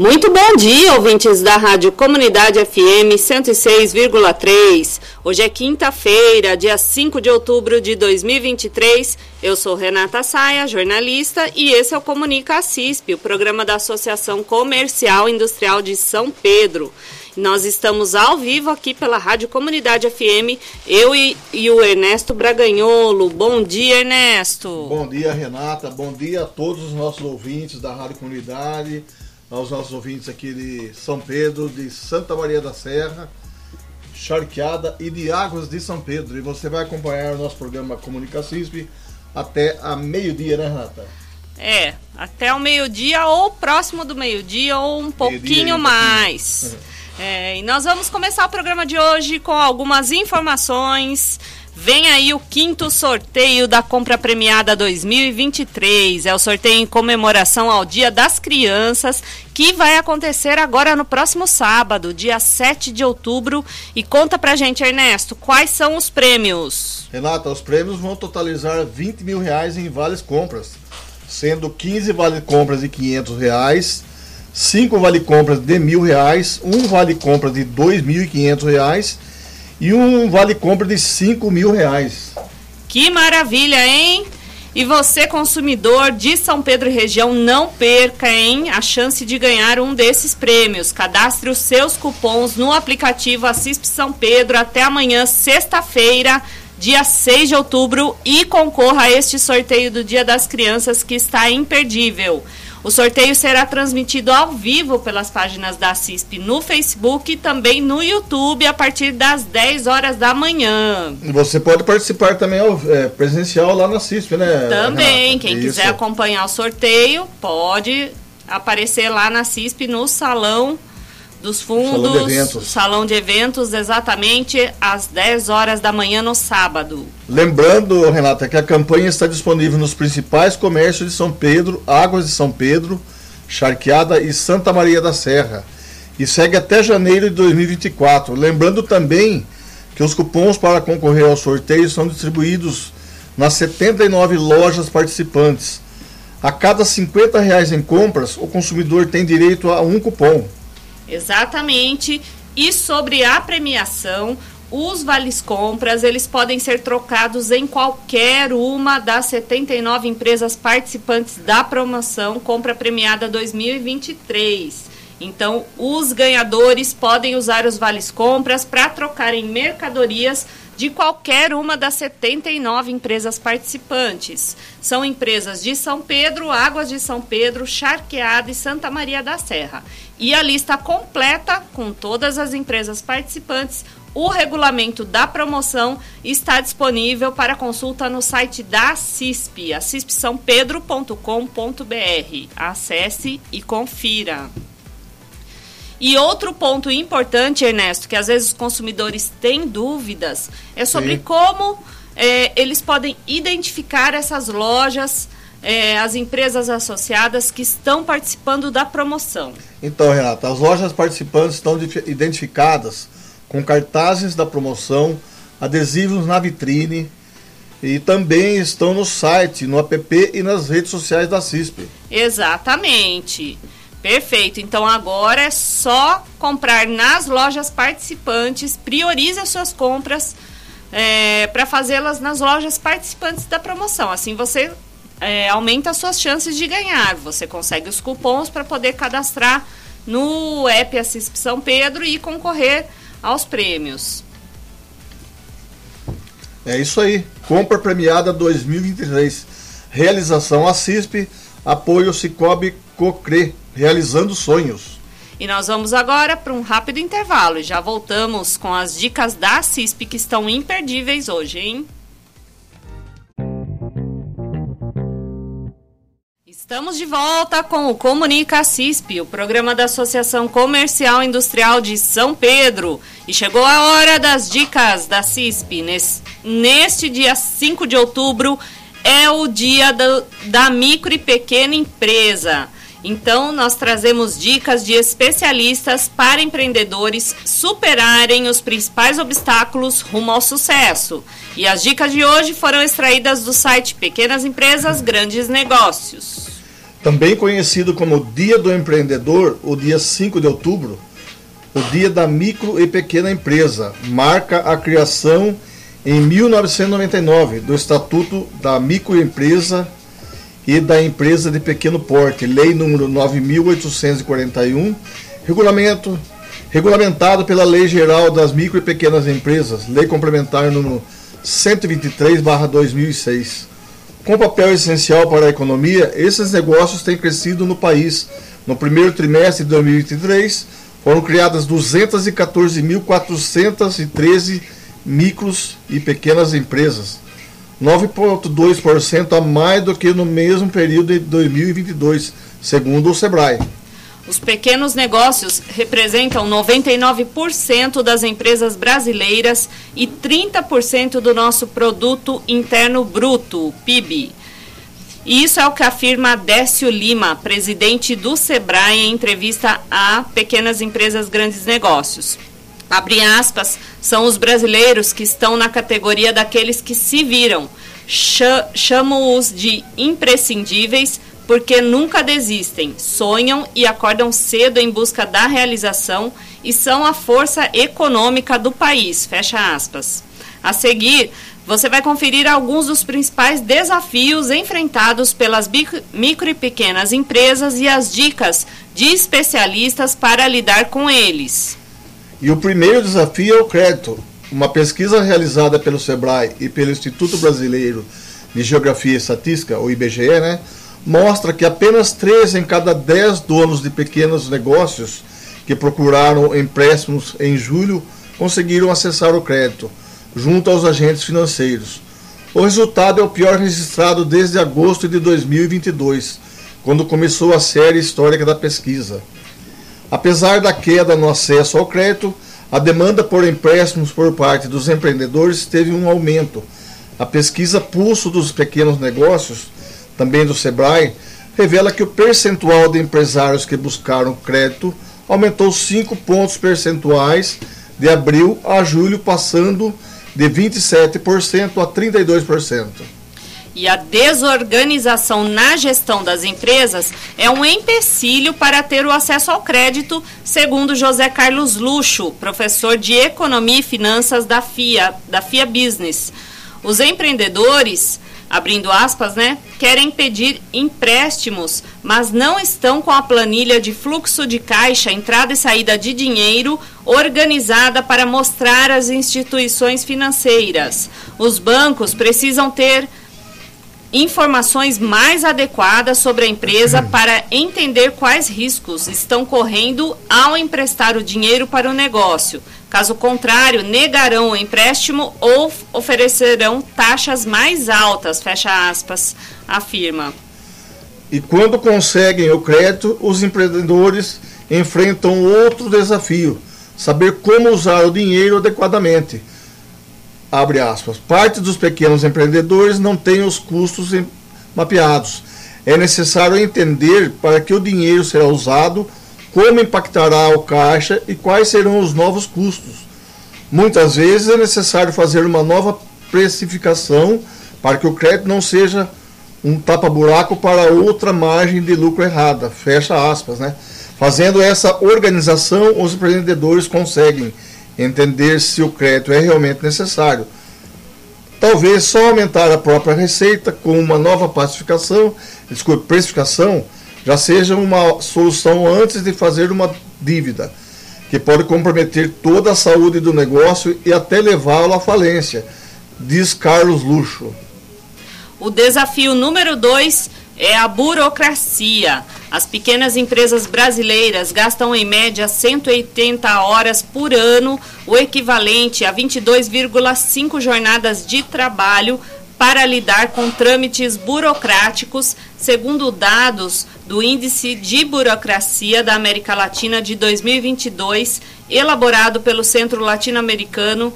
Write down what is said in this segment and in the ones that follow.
Muito bom dia, ouvintes da Rádio Comunidade FM 106,3. Hoje é quinta-feira, dia 5 de outubro de 2023. Eu sou Renata Saia, jornalista, e esse é o Comunica CISP, o programa da Associação Comercial Industrial de São Pedro. Nós estamos ao vivo aqui pela Rádio Comunidade FM, eu e, e o Ernesto Braganholo. Bom dia, Ernesto. Bom dia, Renata. Bom dia a todos os nossos ouvintes da Rádio Comunidade aos nossos ouvintes aqui de São Pedro, de Santa Maria da Serra, Charqueada e de Águas de São Pedro. E você vai acompanhar o nosso programa Comunica CISP até a meio-dia, né, Renata? É, até o meio-dia ou próximo do meio-dia ou um pouquinho mais. É, e nós vamos começar o programa de hoje com algumas informações Vem aí o quinto sorteio da compra premiada 2023. É o sorteio em comemoração ao Dia das Crianças, que vai acontecer agora no próximo sábado, dia 7 de outubro. E conta pra gente, Ernesto, quais são os prêmios? Renata, os prêmios vão totalizar 20 mil reais em vales compras, sendo 15 vale compras de 500 reais, 5 vale compras de mil reais, um vale compras de 2.500 reais e um vale compra de 5 mil reais. Que maravilha, hein? E você, consumidor de São Pedro e região, não perca, hein, a chance de ganhar um desses prêmios. Cadastre os seus cupons no aplicativo Assisp São Pedro até amanhã, sexta-feira, dia 6 de outubro, e concorra a este sorteio do Dia das Crianças que está imperdível. O sorteio será transmitido ao vivo pelas páginas da CISP no Facebook e também no YouTube a partir das 10 horas da manhã. Você pode participar também é, presencial lá na CISP, né? Também, Renata? quem Isso. quiser acompanhar o sorteio pode aparecer lá na CISP no salão dos fundos, salão de eventos, salão de eventos exatamente às 10 horas da manhã no sábado. Lembrando, Renata, que a campanha está disponível nos principais comércios de São Pedro, Águas de São Pedro, Charqueada e Santa Maria da Serra. E segue até janeiro de 2024. Lembrando também que os cupons para concorrer ao sorteio são distribuídos nas 79 lojas participantes. A cada 50 reais em compras, o consumidor tem direito a um cupom. Exatamente. E sobre a premiação, os vales compras, eles podem ser trocados em qualquer uma das 79 empresas participantes da promoção Compra Premiada 2023. Então, os ganhadores podem usar os vales compras para trocar em mercadorias de qualquer uma das 79 empresas participantes. São empresas de São Pedro, Águas de São Pedro, Charqueada e Santa Maria da Serra. E a lista completa, com todas as empresas participantes, o regulamento da promoção está disponível para consulta no site da CISP, acispsampedro.com.br. Acesse e confira. E outro ponto importante, Ernesto, que às vezes os consumidores têm dúvidas, é sobre Sim. como é, eles podem identificar essas lojas, é, as empresas associadas que estão participando da promoção. Então, Renata, as lojas participantes estão identificadas com cartazes da promoção, adesivos na vitrine, e também estão no site, no app e nas redes sociais da CISP. Exatamente. Perfeito. Então agora é só comprar nas lojas participantes. Priorize as suas compras é, para fazê-las nas lojas participantes da promoção. Assim você é, aumenta as suas chances de ganhar. Você consegue os cupons para poder cadastrar no app Assisp São Pedro e concorrer aos prêmios. É isso aí. Compra premiada 2023. Realização Assisp, apoio Cicobi Cocre realizando sonhos. E nós vamos agora para um rápido intervalo e já voltamos com as dicas da CISP que estão imperdíveis hoje, hein? Estamos de volta com o Comunica CISP, o programa da Associação Comercial Industrial de São Pedro. E chegou a hora das dicas da CISP. Neste dia 5 de outubro é o dia do, da micro e pequena empresa. Então, nós trazemos dicas de especialistas para empreendedores superarem os principais obstáculos rumo ao sucesso. E as dicas de hoje foram extraídas do site Pequenas Empresas Grandes Negócios. Também conhecido como Dia do Empreendedor, o dia 5 de outubro, o Dia da Micro e Pequena Empresa, marca a criação em 1999 do Estatuto da Microempresa e da Empresa de Pequeno Porte, Lei número 9841, regulamento regulamentado pela Lei Geral das Micro e Pequenas Empresas, Lei Complementar número 123/2006. Com papel essencial para a economia, esses negócios têm crescido no país. No primeiro trimestre de 2023, foram criadas 214.413 micros e pequenas empresas, 9,2% a mais do que no mesmo período de 2022, segundo o SEBRAE. Os pequenos negócios representam 99% das empresas brasileiras e 30% do nosso produto interno bruto, PIB. Isso é o que afirma Décio Lima, presidente do Sebrae, em entrevista a Pequenas Empresas Grandes Negócios. Abre aspas, são os brasileiros que estão na categoria daqueles que se viram. Chamo-os de imprescindíveis porque nunca desistem, sonham e acordam cedo em busca da realização e são a força econômica do país. Fecha aspas. A seguir, você vai conferir alguns dos principais desafios enfrentados pelas micro e pequenas empresas e as dicas de especialistas para lidar com eles. E o primeiro desafio é o crédito. Uma pesquisa realizada pelo SEBRAE e pelo Instituto Brasileiro de Geografia e Estatística, o IBGE, né, mostra que apenas 3 em cada 10 donos de pequenos negócios que procuraram empréstimos em julho conseguiram acessar o crédito, junto aos agentes financeiros. O resultado é o pior registrado desde agosto de 2022, quando começou a série histórica da pesquisa. Apesar da queda no acesso ao crédito, a demanda por empréstimos por parte dos empreendedores teve um aumento. A pesquisa Pulso dos Pequenos Negócios também do Sebrae, revela que o percentual de empresários que buscaram crédito aumentou 5 pontos percentuais de abril a julho, passando de 27% a 32%. E a desorganização na gestão das empresas é um empecilho para ter o acesso ao crédito, segundo José Carlos Luxo, professor de Economia e Finanças da FIA, da FIA Business. Os empreendedores abrindo aspas, né, querem pedir empréstimos, mas não estão com a planilha de fluxo de caixa, entrada e saída de dinheiro organizada para mostrar às instituições financeiras. Os bancos precisam ter informações mais adequadas sobre a empresa para entender quais riscos estão correndo ao emprestar o dinheiro para o negócio. Caso contrário, negarão o empréstimo ou oferecerão taxas mais altas, fecha aspas, afirma. E quando conseguem o crédito, os empreendedores enfrentam outro desafio: saber como usar o dinheiro adequadamente abre aspas, parte dos pequenos empreendedores não tem os custos mapeados. É necessário entender para que o dinheiro será usado, como impactará o caixa e quais serão os novos custos. Muitas vezes é necessário fazer uma nova precificação para que o crédito não seja um tapa-buraco para outra margem de lucro errada. Fecha aspas, né? Fazendo essa organização, os empreendedores conseguem entender se o crédito é realmente necessário. Talvez só aumentar a própria receita com uma nova pacificação, desculpe, precificação, já seja uma solução antes de fazer uma dívida, que pode comprometer toda a saúde do negócio e até levá-lo à falência, diz Carlos Luxo. O desafio número dois é a burocracia. As pequenas empresas brasileiras gastam em média 180 horas por ano, o equivalente a 22,5 jornadas de trabalho para lidar com trâmites burocráticos, segundo dados do Índice de Burocracia da América Latina de 2022, elaborado pelo Centro Latino-Americano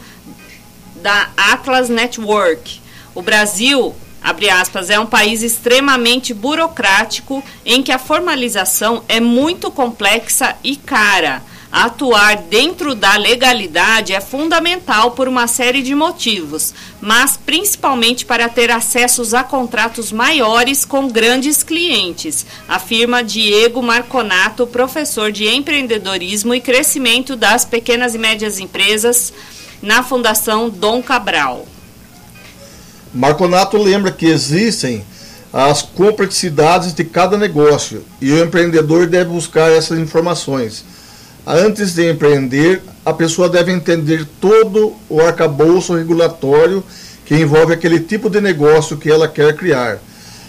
da Atlas Network. O Brasil, abre aspas, é um país extremamente burocrático em que a formalização é muito complexa e cara Atuar dentro da legalidade é fundamental por uma série de motivos, mas principalmente para ter acessos a contratos maiores com grandes clientes, afirma Diego Marconato, professor de empreendedorismo e crescimento das pequenas e médias empresas na Fundação Dom Cabral. Marconato lembra que existem as complexidades de cada negócio e o empreendedor deve buscar essas informações Antes de empreender, a pessoa deve entender todo o arcabouço regulatório que envolve aquele tipo de negócio que ela quer criar.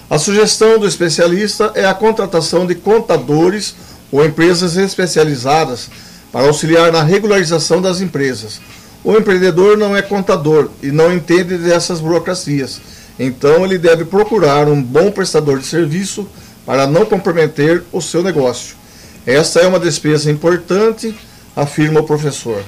A sugestão do especialista é a contratação de contadores ou empresas especializadas para auxiliar na regularização das empresas. O empreendedor não é contador e não entende dessas burocracias, então ele deve procurar um bom prestador de serviço para não comprometer o seu negócio. Essa é uma despesa importante, afirma o professor.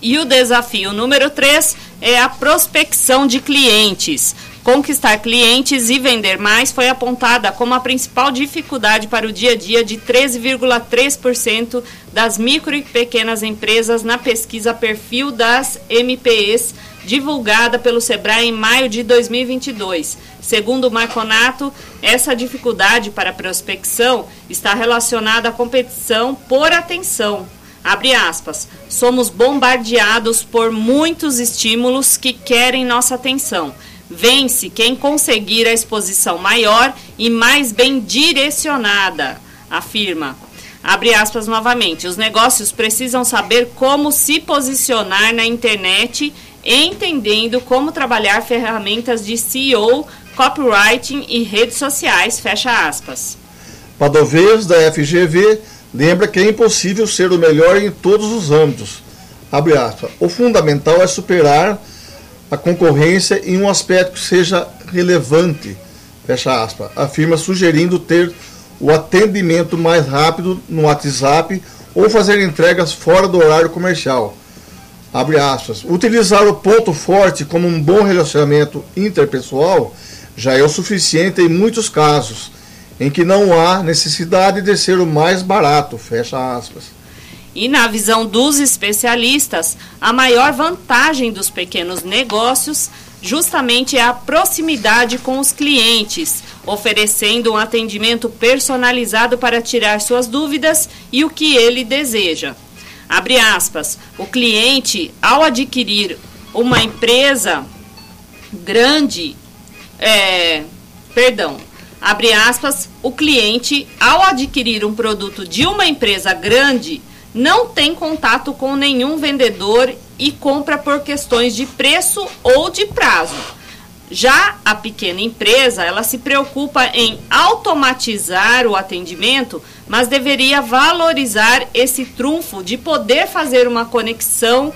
E o desafio número 3 é a prospecção de clientes. Conquistar clientes e vender mais foi apontada como a principal dificuldade para o dia a dia de 13,3% das micro e pequenas empresas na pesquisa Perfil das MPEs divulgada pelo Sebrae em maio de 2022. Segundo o Marconato, essa dificuldade para prospecção está relacionada à competição por atenção. Abre aspas. Somos bombardeados por muitos estímulos que querem nossa atenção. Vence quem conseguir a exposição maior e mais bem direcionada, afirma. Abre aspas novamente. Os negócios precisam saber como se posicionar na internet entendendo como trabalhar ferramentas de SEO, copywriting e redes sociais, fecha aspas. Padovez, da FGV, lembra que é impossível ser o melhor em todos os âmbitos. Abre aspas. O fundamental é superar a concorrência em um aspecto que seja relevante, fecha aspas, afirma sugerindo ter o atendimento mais rápido no WhatsApp ou fazer entregas fora do horário comercial abre aspas, utilizar o ponto forte como um bom relacionamento interpessoal já é o suficiente em muitos casos, em que não há necessidade de ser o mais barato, fecha aspas. E na visão dos especialistas, a maior vantagem dos pequenos negócios justamente é a proximidade com os clientes, oferecendo um atendimento personalizado para tirar suas dúvidas e o que ele deseja. Abre aspas. O cliente, ao adquirir uma empresa grande, é, perdão, abre aspas, o cliente, ao adquirir um produto de uma empresa grande, não tem contato com nenhum vendedor e compra por questões de preço ou de prazo. Já a pequena empresa, ela se preocupa em automatizar o atendimento, mas deveria valorizar esse trunfo de poder fazer uma conexão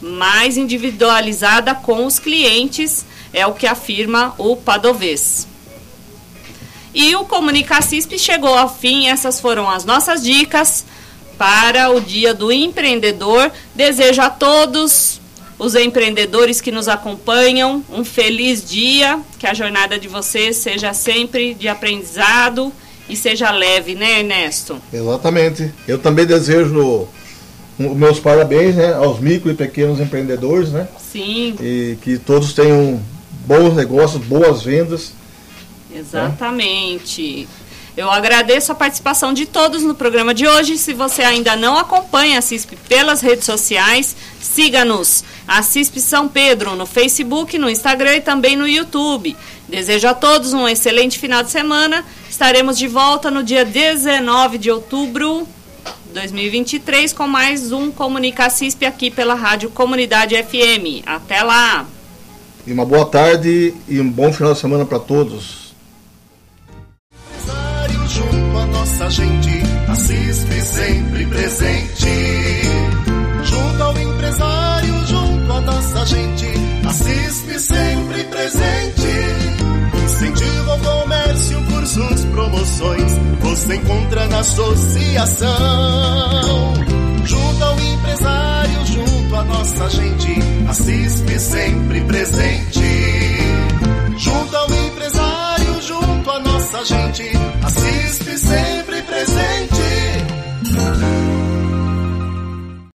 mais individualizada com os clientes, é o que afirma o Padovês. E o Comunicacisp chegou ao fim, essas foram as nossas dicas para o Dia do Empreendedor. Desejo a todos os empreendedores que nos acompanham, um feliz dia, que a jornada de vocês seja sempre de aprendizado e seja leve, né, Ernesto? Exatamente. Eu também desejo meus parabéns né, aos micro e pequenos empreendedores, né? Sim. E que todos tenham bons negócios, boas vendas. Exatamente. Né? Eu agradeço a participação de todos no programa de hoje. Se você ainda não acompanha a CISP pelas redes sociais, siga-nos. A CISP São Pedro no Facebook, no Instagram e também no YouTube. Desejo a todos um excelente final de semana. Estaremos de volta no dia 19 de outubro de 2023 com mais um Comunica CISP aqui pela Rádio Comunidade FM. Até lá! E uma boa tarde e um bom final de semana para todos. gente, assiste sempre presente. Junto ao empresário, junto à nossa gente, assiste sempre presente. Incentivo ao comércio, cursos, promoções, você encontra na associação. Junto ao empresário, junto à nossa gente, assiste sempre presente.